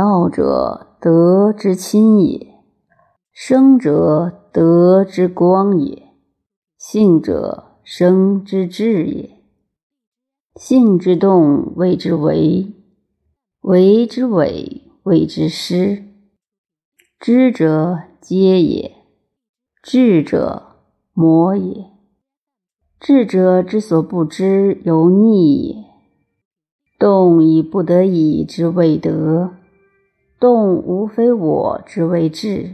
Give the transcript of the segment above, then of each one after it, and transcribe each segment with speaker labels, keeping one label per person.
Speaker 1: 道者，德之亲也；生者，德之光也；性者，生之至也。性之动，谓之为；为之伪，谓之失。知者，皆也；智者，魔也。智者之所不知，犹逆也。动以不得已之谓德，动无非我之谓智。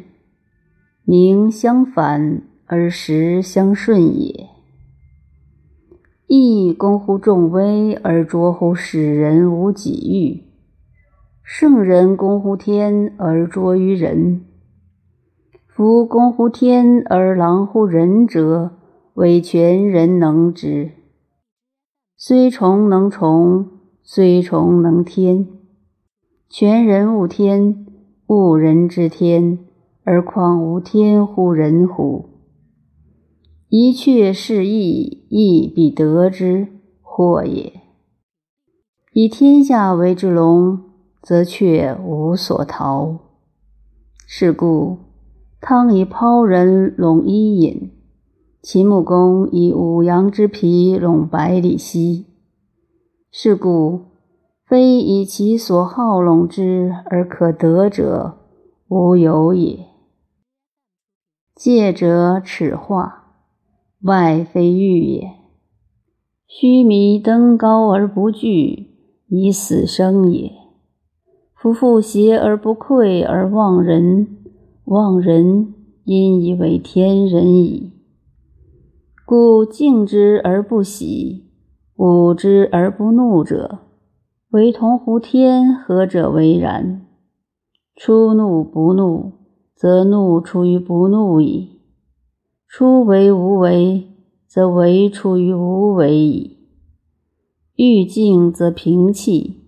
Speaker 1: 名相反而实相顺也。义公乎众威而卓乎使人无己欲，圣人公乎天而卓于人。夫公乎天而狼乎人者，为全人能之。虽虫能虫。虽虫能天，全人勿天，勿人之天，而况无天乎人乎？一确是义，义必得之，祸也。以天下为之龙，则却无所逃。是故汤以抛人笼伊尹，秦穆公以五羊之皮笼百里奚。是故，非以其所好拢之而可得者，无有也。戒者耻化，外非欲也。须弥登高而不惧，以死生也。夫妇邪而不愧而忘人，忘人因以为天人矣。故敬之而不喜。恶之而不怒者，为同乎天；何者为然？出怒不怒，则怒出于不怒矣；出为无为，则为出于无为矣。欲静则平气，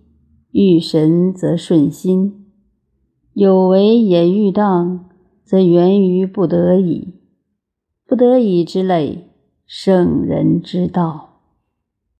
Speaker 1: 欲神则顺心。有为也欲当，则源于不得已。不得已之类，圣人之道。